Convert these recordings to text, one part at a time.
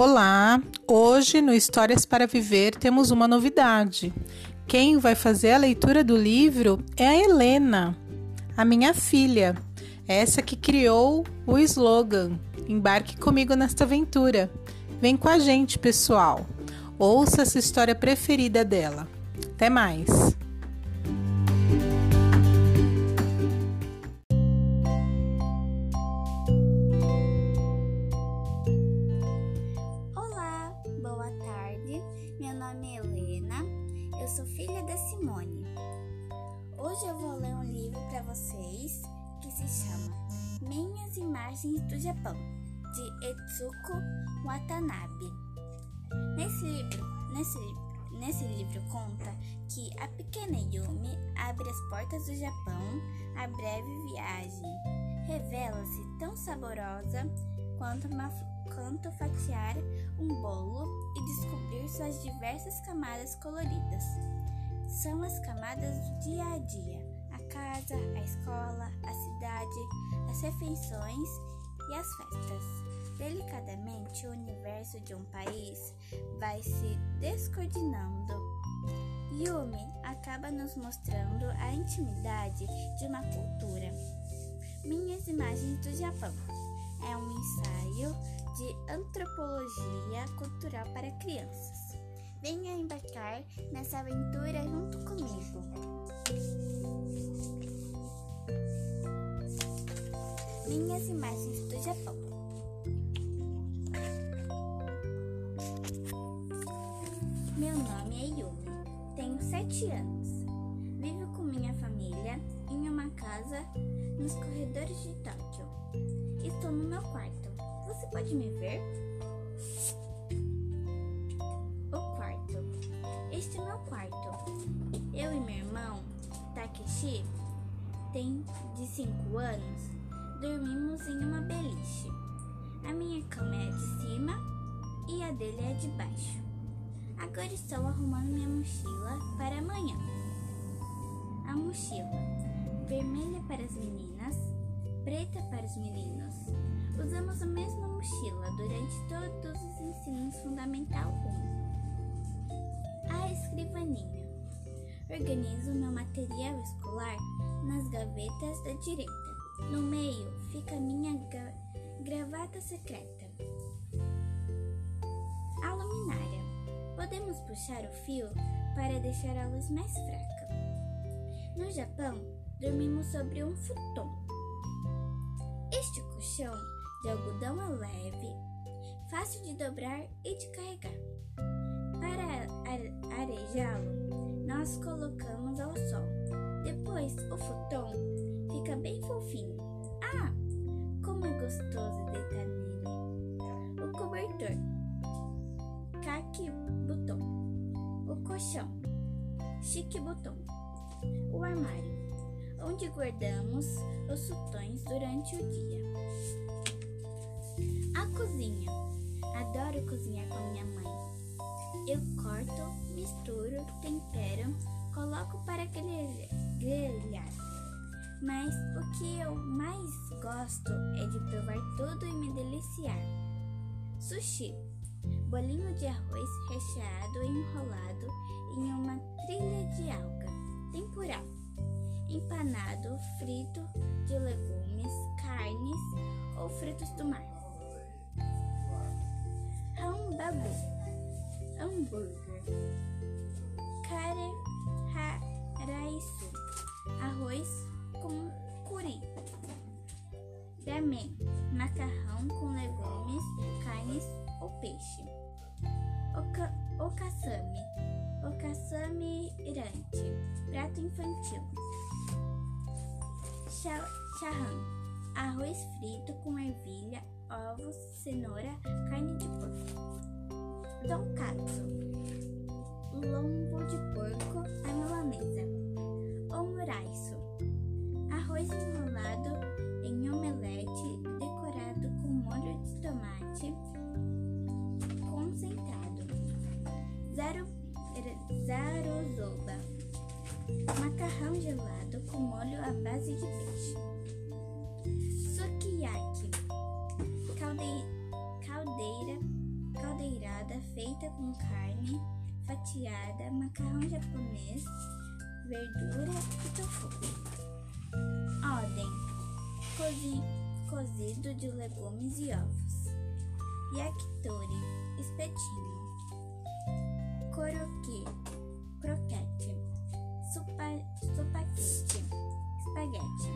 Olá! Hoje no Histórias para Viver temos uma novidade. Quem vai fazer a leitura do livro é a Helena, a minha filha, essa que criou o slogan Embarque comigo nesta aventura. Vem com a gente, pessoal. Ouça essa história preferida dela. Até mais! Vocês que se chama Minhas Imagens do Japão, de Etsuko Watanabe. Nesse livro, nesse, nesse livro conta que a pequena Yumi abre as portas do Japão a breve viagem. Revela-se tão saborosa quanto, uma, quanto fatiar um bolo e descobrir suas diversas camadas coloridas. São as camadas do dia a dia: casa, a escola, a cidade, as refeições e as festas. Delicadamente, o universo de um país vai se descoordenando. Yumi acaba nos mostrando a intimidade de uma cultura. Minhas imagens do Japão é um ensaio de antropologia cultural para crianças. Venha embarcar nessa aventura junto comigo. Minhas imagens do Japão. Meu nome é Yumi, tenho sete anos. Vivo com minha família em uma casa nos corredores de Tóquio. Estou no meu quarto. Você pode me ver? O quarto. Este é meu quarto. Eu e meu irmão, Takeshi, tem de 5 anos, dormimos em uma beliche. A minha cama é de cima e a dele é de baixo. Agora estou arrumando minha mochila para amanhã. A mochila vermelha para as meninas, preta para os meninos. Usamos a mesma mochila durante todos os ensinos fundamental 1. A escrivaninha. Organizo meu material escolar nas gavetas da direita. No meio fica minha gra gravata secreta. A luminária. Podemos puxar o fio para deixar a luz mais fraca. No Japão, dormimos sobre um futon. Este colchão de algodão é leve, fácil de dobrar e de carregar. Para arejá-lo, nós colocamos ao sol. Depois, o futon fica bem fofinho. Ah, como é gostoso deitar nele! O cobertor, caque botão. O colchão, chique botão. O armário, onde guardamos os futões durante o dia. A cozinha. Adoro cozinhar com minha mãe. Eu corto, misturo, tempero, coloco para grelhar. Mas o que eu mais gosto é de provar tudo e me deliciar. Sushi. Bolinho de arroz recheado e enrolado em uma trilha de alga. Temporal empanado, frito de legumes, carnes ou frutos do mar. Hambabu, hambúrguer, kare raisu, arroz com curi, ramen, macarrão com legumes, carnes ou peixe. Oka, okasami irante, prato infantil. Charrão, arroz frito com ervilha, ovos, cenoura, carne de porco. Tonkatsu, lombo de porco à milanesa. Omuraisu, arroz enrolado em omelete decorado com molho de tomate concentrado. Zaro, zarozoba, macarrão gelado com molho à base de peixe. Sukiyaki, caldeira, caldeira, caldeira feita com carne fatiada, macarrão japonês, verdura e tofu. Ordem: cozi cozido de legumes e ovos. Yakitori, espetinho. Koroki, croquete. Supa, supaquete, espaguete.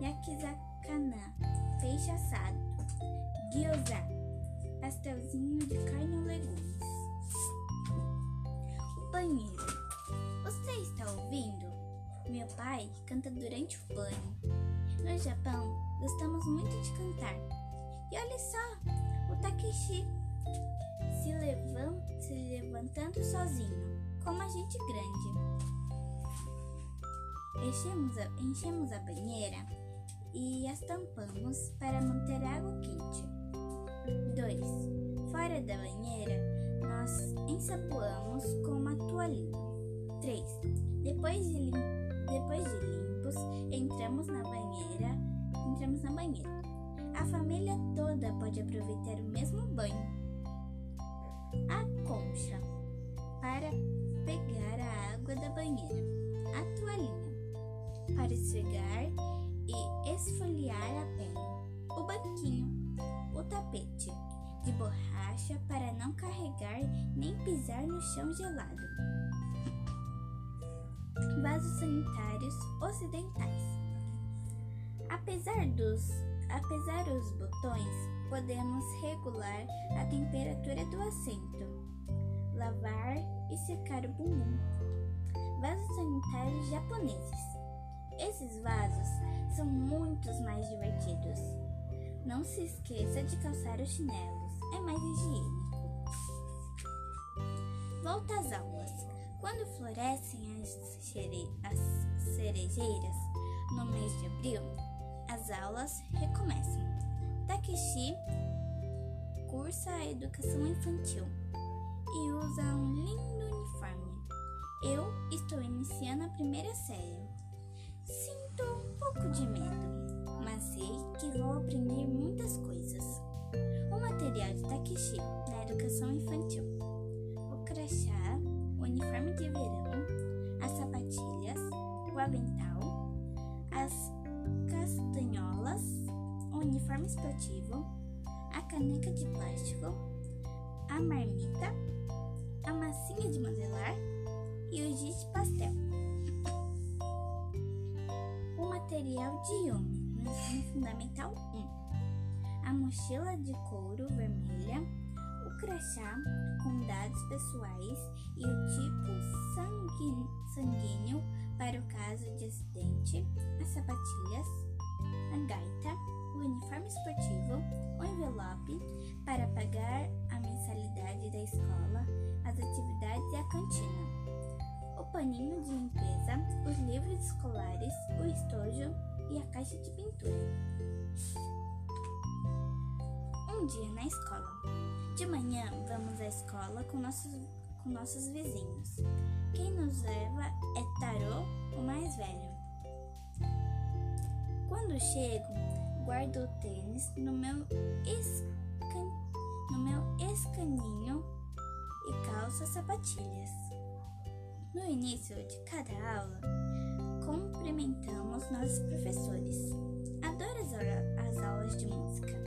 Yakizakana, peixe assado. Gyoza, pastelzinho de carne ou legumes. O banheiro. Você está ouvindo? Meu pai canta durante o banho. No Japão, gostamos muito de cantar. E olha só, o Takeshi se, se levantando sozinho, como a gente grande. Enchemos a, enchemos a banheira e as tampamos para manter a água quente. 2. Fora da banheira, nós ensaboamos com uma toalhinha. 3. Depois de, depois de limpos, entramos na banheira, entramos na banheira. A família toda pode aproveitar o mesmo banho. A concha para pegar a água da banheira. A toalhinha para esfregar e esfoliar a pele. O banquinho, o tapete de borracha para não carregar nem pisar no chão gelado. Vasos sanitários ocidentais. Apesar dos apesar dos botões, podemos regular a temperatura do assento, lavar e secar o bumbum. Vasos sanitários japoneses. Esses vasos são muitos mais divertidos. Não se esqueça de calçar os chinelos, é mais higiênico. Volta às aulas. Quando florescem as, as cerejeiras no mês de abril, as aulas recomeçam. Takeshi cursa a educação infantil e usa um lindo uniforme. Eu estou iniciando a primeira série. Sinto caneca de plástico, a marmita, a massinha de modelar e o giz de pastel material de Yumi no ensino fundamental 1. A mochila de couro vermelha, o crachá com dados pessoais e o tipo sanguíneo para o caso de acidente, as sapatilhas, a gaita, o uniforme esportivo, o envelope para pagar a mensalidade da escola, as atividades e a cantina o paninho de limpeza, os livros escolares, o estojo e a caixa de pintura. Um dia na escola. De manhã vamos à escola com nossos, com nossos vizinhos. Quem nos leva é Tarô, o mais velho. Quando chego, guardo o tênis no meu, escan, no meu escaninho e calço as sapatilhas. No início de cada aula, cumprimentamos nossos professores. Adoro as, as aulas de música,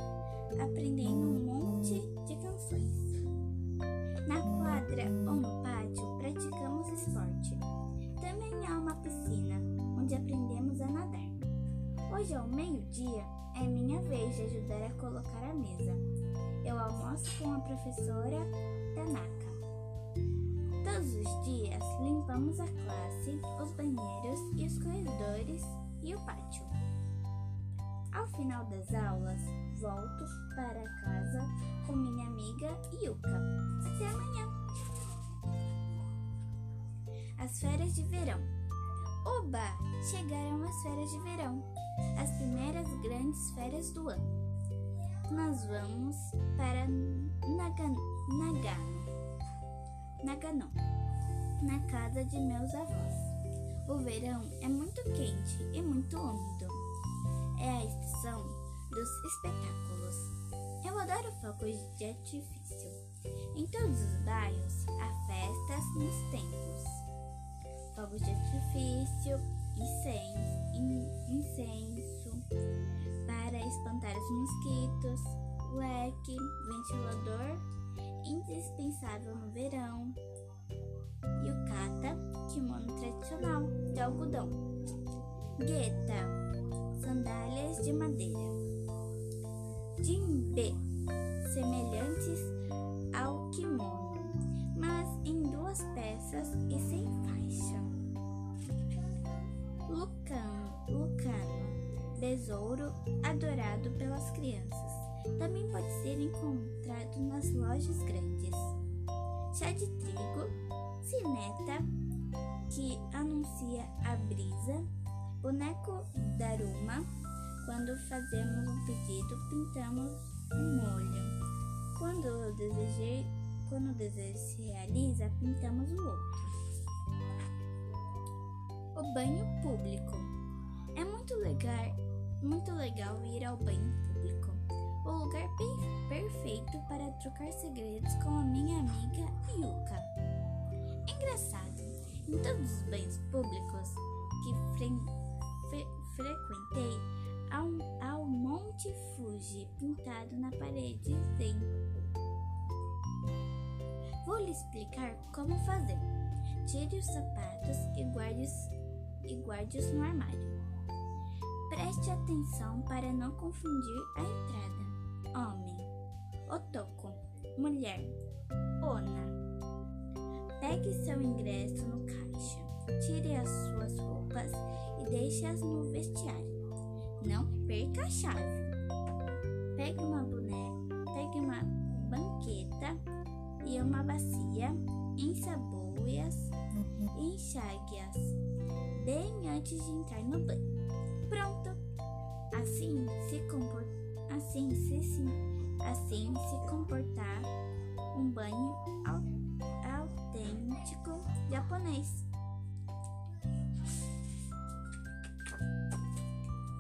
aprendendo um monte de canções. Na quadra ou no pátio, praticamos esporte. Também há uma piscina, onde aprendemos a nadar. Hoje, ao meio-dia, é minha vez de ajudar a colocar a mesa. Eu almoço com a professora Tanaka. Todos os dias limpamos a classe, os banheiros e os corredores e o pátio. Ao final das aulas, volto para casa com minha amiga Yuka. Até amanhã! As férias de verão. Oba! Chegaram as férias de verão, as primeiras grandes férias do ano. Nós vamos para Nagano Nagano, na casa de meus avós. O verão é muito quente e muito úmido. É a estação dos espetáculos. Eu adoro fogos de artifício. Em todos os bairros há festas nos templos, fogos de artifício, incenso para espantar os mosquitos, leque, ventilador indispensável no verão, yukata, kimono tradicional de algodão, gueta, sandálias de madeira, jimbe, adorado pelas crianças. Também pode ser encontrado nas lojas grandes. Chá de trigo, cineta, que anuncia a brisa, boneco daruma, quando fazemos um pedido, pintamos um molho. Quando o quando o desejo se realiza, pintamos o outro. O banho público. É muito legal, muito legal ir ao banho público. O lugar perfeito para trocar segredos com a minha amiga Yuka. Engraçado, em todos os banhos públicos que fre fre frequentei, há um, há um Monte Fuji pintado na parede dentro Vou lhe explicar como fazer. Tire os sapatos e guarde-os e guarde no armário. Preste atenção para não confundir a entrada. Homem, otoko, mulher, ona. Pegue seu ingresso no caixa. Tire as suas roupas e deixe-as no vestiário. Não perca a chave. Pegue uma boneca, pegue uma banqueta e uma bacia, ensaboe-as e enxague-as bem antes de entrar no banho. Pronto! Assim se comporta, assim se, se assim se comportar um banho autêntico japonês.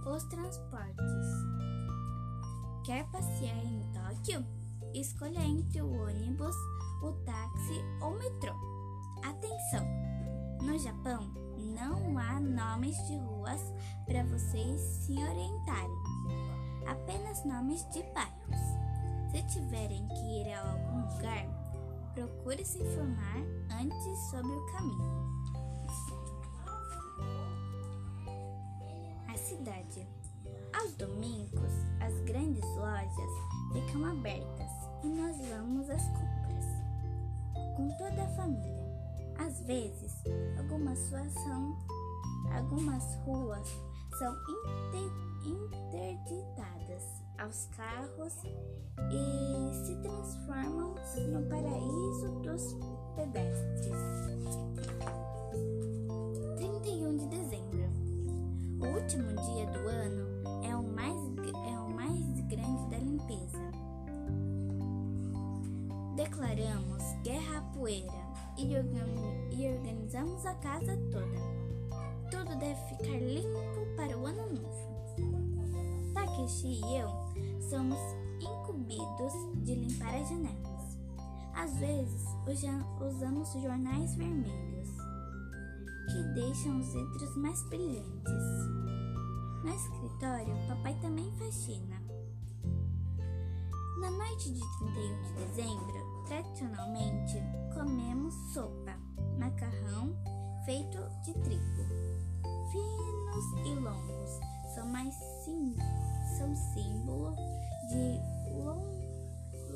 Os transportes. Quer passear em Tóquio? Escolha entre o ônibus, o táxi ou metrô. Atenção! No Japão, não há nomes de ruas para vocês se orientarem, apenas nomes de bairros. Se tiverem que ir a algum lugar, procure se informar antes sobre o caminho. A cidade. Aos domingos, as grandes lojas ficam abertas e nós vamos às compras com toda a família. Às vezes, algumas ruas são, algumas ruas são inter, interditadas aos carros e se transformam no paraíso dos pedestres. 31 de dezembro. O último dia do ano declaramos guerra à poeira e, organizamos a casa toda. Tudo deve ficar limpo para o ano novo. Takeshi e eu somos incumbidos de limpar as janelas. Às vezes usamos jornais vermelhos, que deixam os vidros mais brilhantes. No escritório, papai também faxina. Na noite de 31 de dezembro, tradicionalmente comemos sopa, macarrão feito de trigo. Finos e longos são mais sim, são símbolo de long,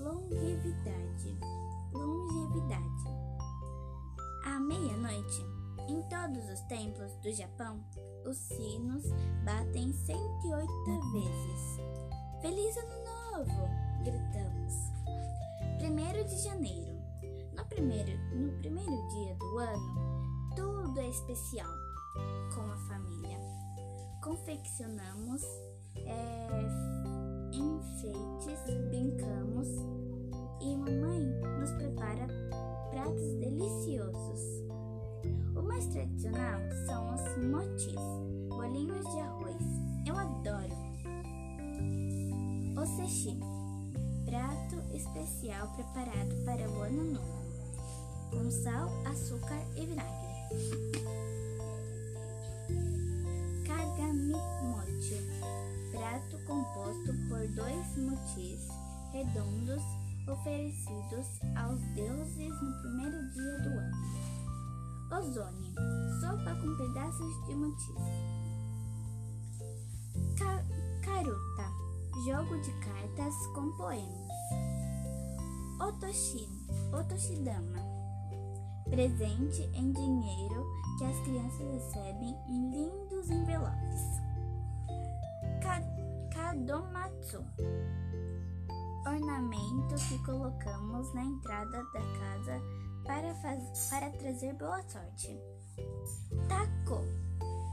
longevidade. Longevidade. À meia-noite, em todos os templos do Japão, os sinos batem 108 vezes. Feliz Ano Novo! gritamos. Primeiro de janeiro. No primeiro, no primeiro dia do ano, tudo é especial com a família. Confeccionamos é, enfeites, brincamos e mamãe nos prepara pratos deliciosos. O mais tradicional são os motis, bolinhos de arroz. Eu adoro. O cechi prato especial preparado para o ano novo, com sal, açúcar e vinagre. Kagamimochi, prato composto por dois motis redondos oferecidos aos deuses no primeiro dia do ano. Ozone, sopa com pedaços de. Ka Karuta, jogo de cartas com poemas. Otoshi, Otoshidama, presente em dinheiro que as crianças recebem em lindos envelopes. Ka Kadomatsu, ornamento que colocamos na entrada da casa para, faz, para trazer boa sorte. Taco,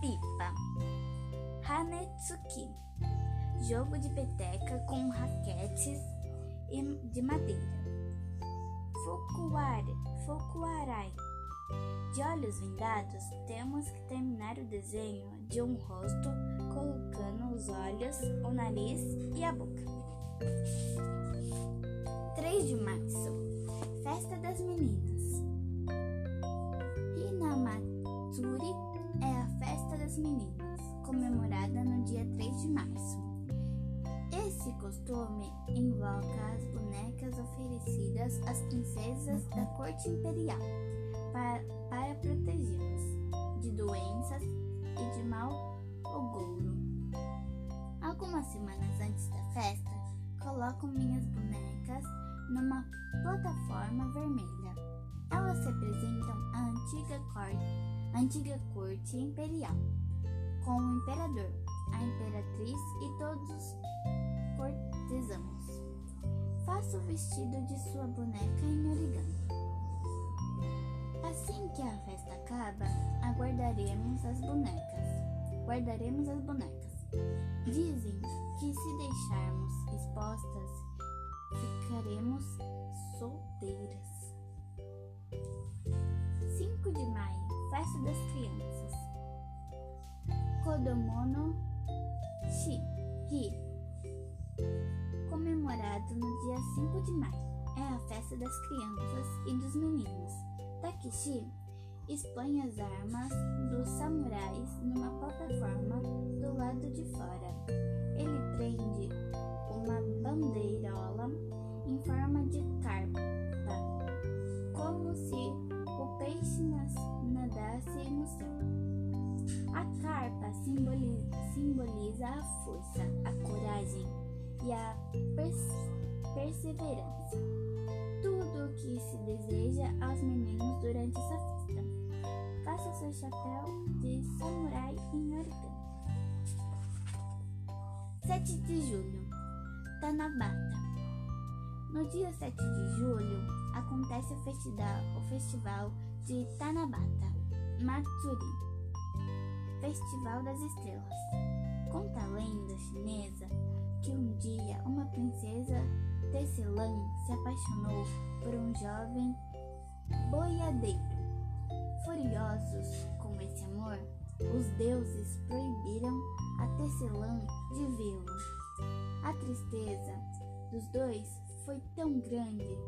pipa. Hanetsuki, jogo de peteca com raquetes de madeira. Fukuare, Fukuarai, de olhos vendados, temos que terminar o desenho de um rosto colocando os olhos, o nariz e a boca. 3 de março Festa das Meninas Hinamatsuri é a festa das meninas, comemorada no dia 3 de março. Esse costume invoca as oferecidas às princesas da corte imperial para, para protegê-las de doenças e de mau agouro. Algumas semanas antes da festa, coloco minhas bonecas numa plataforma vermelha. Elas representam a antiga corte, antiga corte imperial, com o imperador, a imperatriz e todos os cortesãos. Faço o vestido de sua boneca em origami. Assim que a festa acaba, aguardaremos as bonecas. Guardaremos as bonecas. Dizem que se deixarmos expostas, ficaremos solteiras. 5 de maio, festa das crianças. Kodomono Shi, Hi, no dia 5 de maio. É a festa das crianças e dos meninos. Takeshi expõe as armas dos samurais numa plataforma do lado de fora. Ele prende uma bandeirola em forma de carpa, como se o peixe nadasse no céu. A carpa simboliza a força, a coragem e a pers perseverança. Tudo o que se deseja aos meninos durante essa festa. Faça seu chapéu de samurai em origami. 7 de julho Tanabata. No dia 7 de julho acontece o festival, o festival de Tanabata Matsuri, Festival das Estrelas. Conta a lenda chinesa que um dia uma princesa Tecelã se apaixonou por um jovem boiadeiro. Furiosos com esse amor, os deuses proibiram a Tecelã de vê-lo. A tristeza dos dois foi tão grande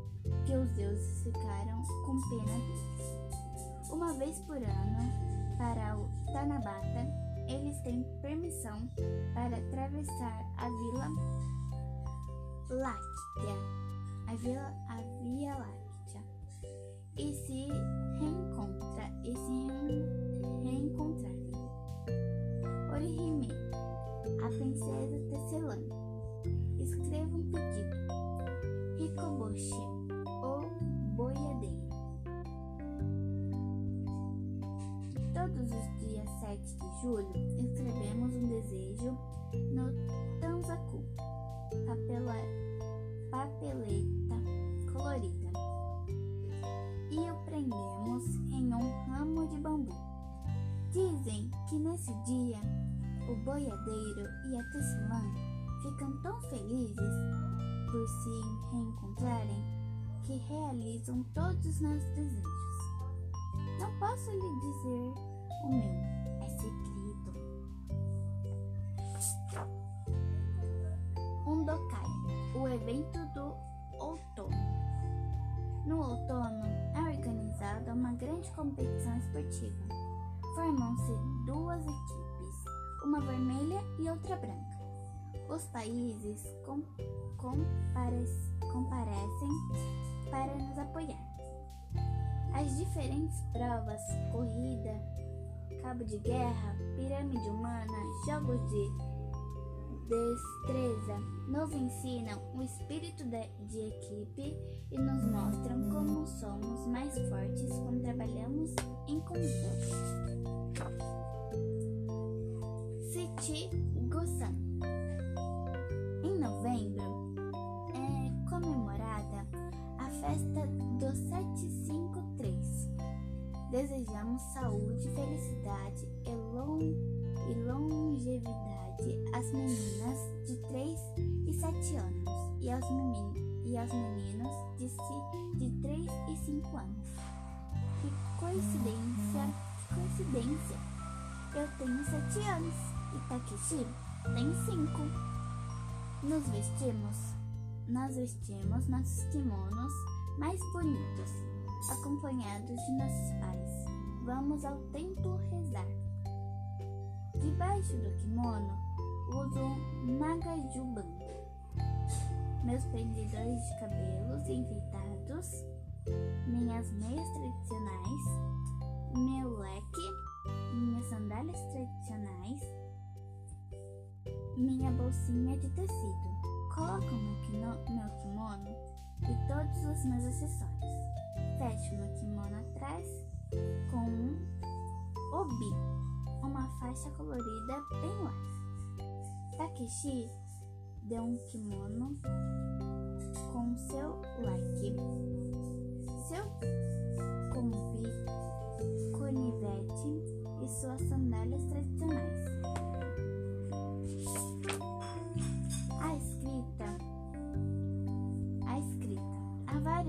que os deuses ficaram com pena deles. Uma vez por ano, para o Tanabata, eles têm permissão para atravessar a Vila Láctea, a Vila a Via Láctea, e se reencontra e se reencontrar. Orihime, a princesa Tecelã escreva um pedido. Hikoboshi, ou boiadeiro. Todos os dias 7 de julho escrevemos um desejo no Tanzaku, papela, papeleta colorida, e o prendemos em um ramo de bambu. Dizem que nesse dia o boiadeiro e a tecelã ficam tão felizes por se reencontrarem que realizam todos os nossos desejos. Não posso lhe dizer o meu, uma vermelha e outra branca. Os países com, comparece, comparecem para nos apoiar. As diferentes provas, corrida, cabo de guerra, pirâmide humana, jogos de destreza, nos ensinam o espírito de equipe e nos mostram como somos mais fortes quando trabalhamos em conjunto. Siti Gossan Em novembro é comemorada a festa do 753. Desejamos saúde, felicidade e, long, longevidade às meninas de 3 e 7 anos e aos, meninos, e aos meninos de, de 3 e 5 anos. Que coincidência, que coincidência! Eu tenho 7 anos e Takeshi tem 5. Nos vestimos, nós vestimos nossos kimonos mais bonitos, acompanhados de nossos pais. Vamos ao templo rezar. Debaixo do kimono, uso um nagajuban. Meus prendedores de cabelos enfeitados, minhas meias tradicionais, meu leque, minhas sandálias tradicionais, minha bolsinha de tecido. Coloco meu, meu kimono e todos os meus acessórios. Fecho meu kimono atrás com um obi, uma faixa colorida bem leve. Takeshi deu um kimono com seu like, seu convite, conivete e suas sandálias tradicionais.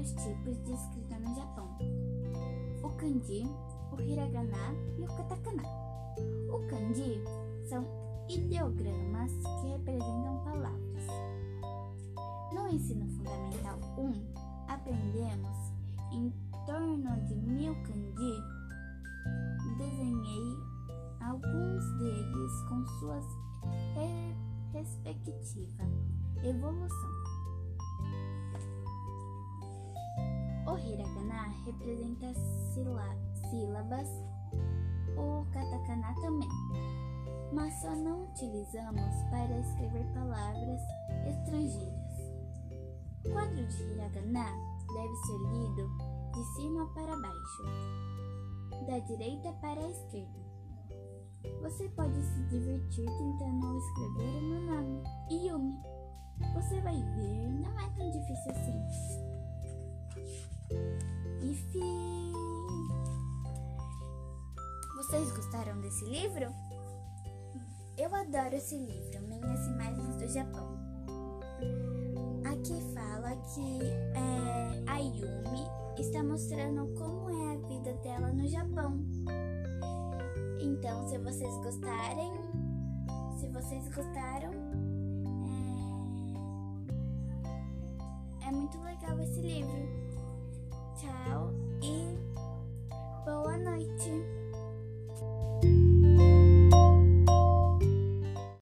Vários tipos de escrita no Japão: o kanji, o hiragana e o katakana. O kanji são ideogramas que representam palavras. No ensino fundamental 1, aprendemos em torno de mil kanji. Desenhei alguns deles com suas re respectiva evolução. O hiragana representa sílabas, o katakana também mas só não utilizamos para escrever palavras estrangeiras. O quadro de hiragana deve ser lido de cima para baixo, da direita para a esquerda. Você pode se divertir tentando escrever o meu nome, Yumi. Você vai ver, não é tão difícil assim. E fim. Vocês gostaram desse livro? Eu adoro esse livro, Minhas Imagens do Japão. Aqui fala que é, a Yumi está mostrando como é a vida dela no Japão. Então, se vocês gostarem, se vocês gostaram, é, é muito legal esse livro. Tchau e boa noite.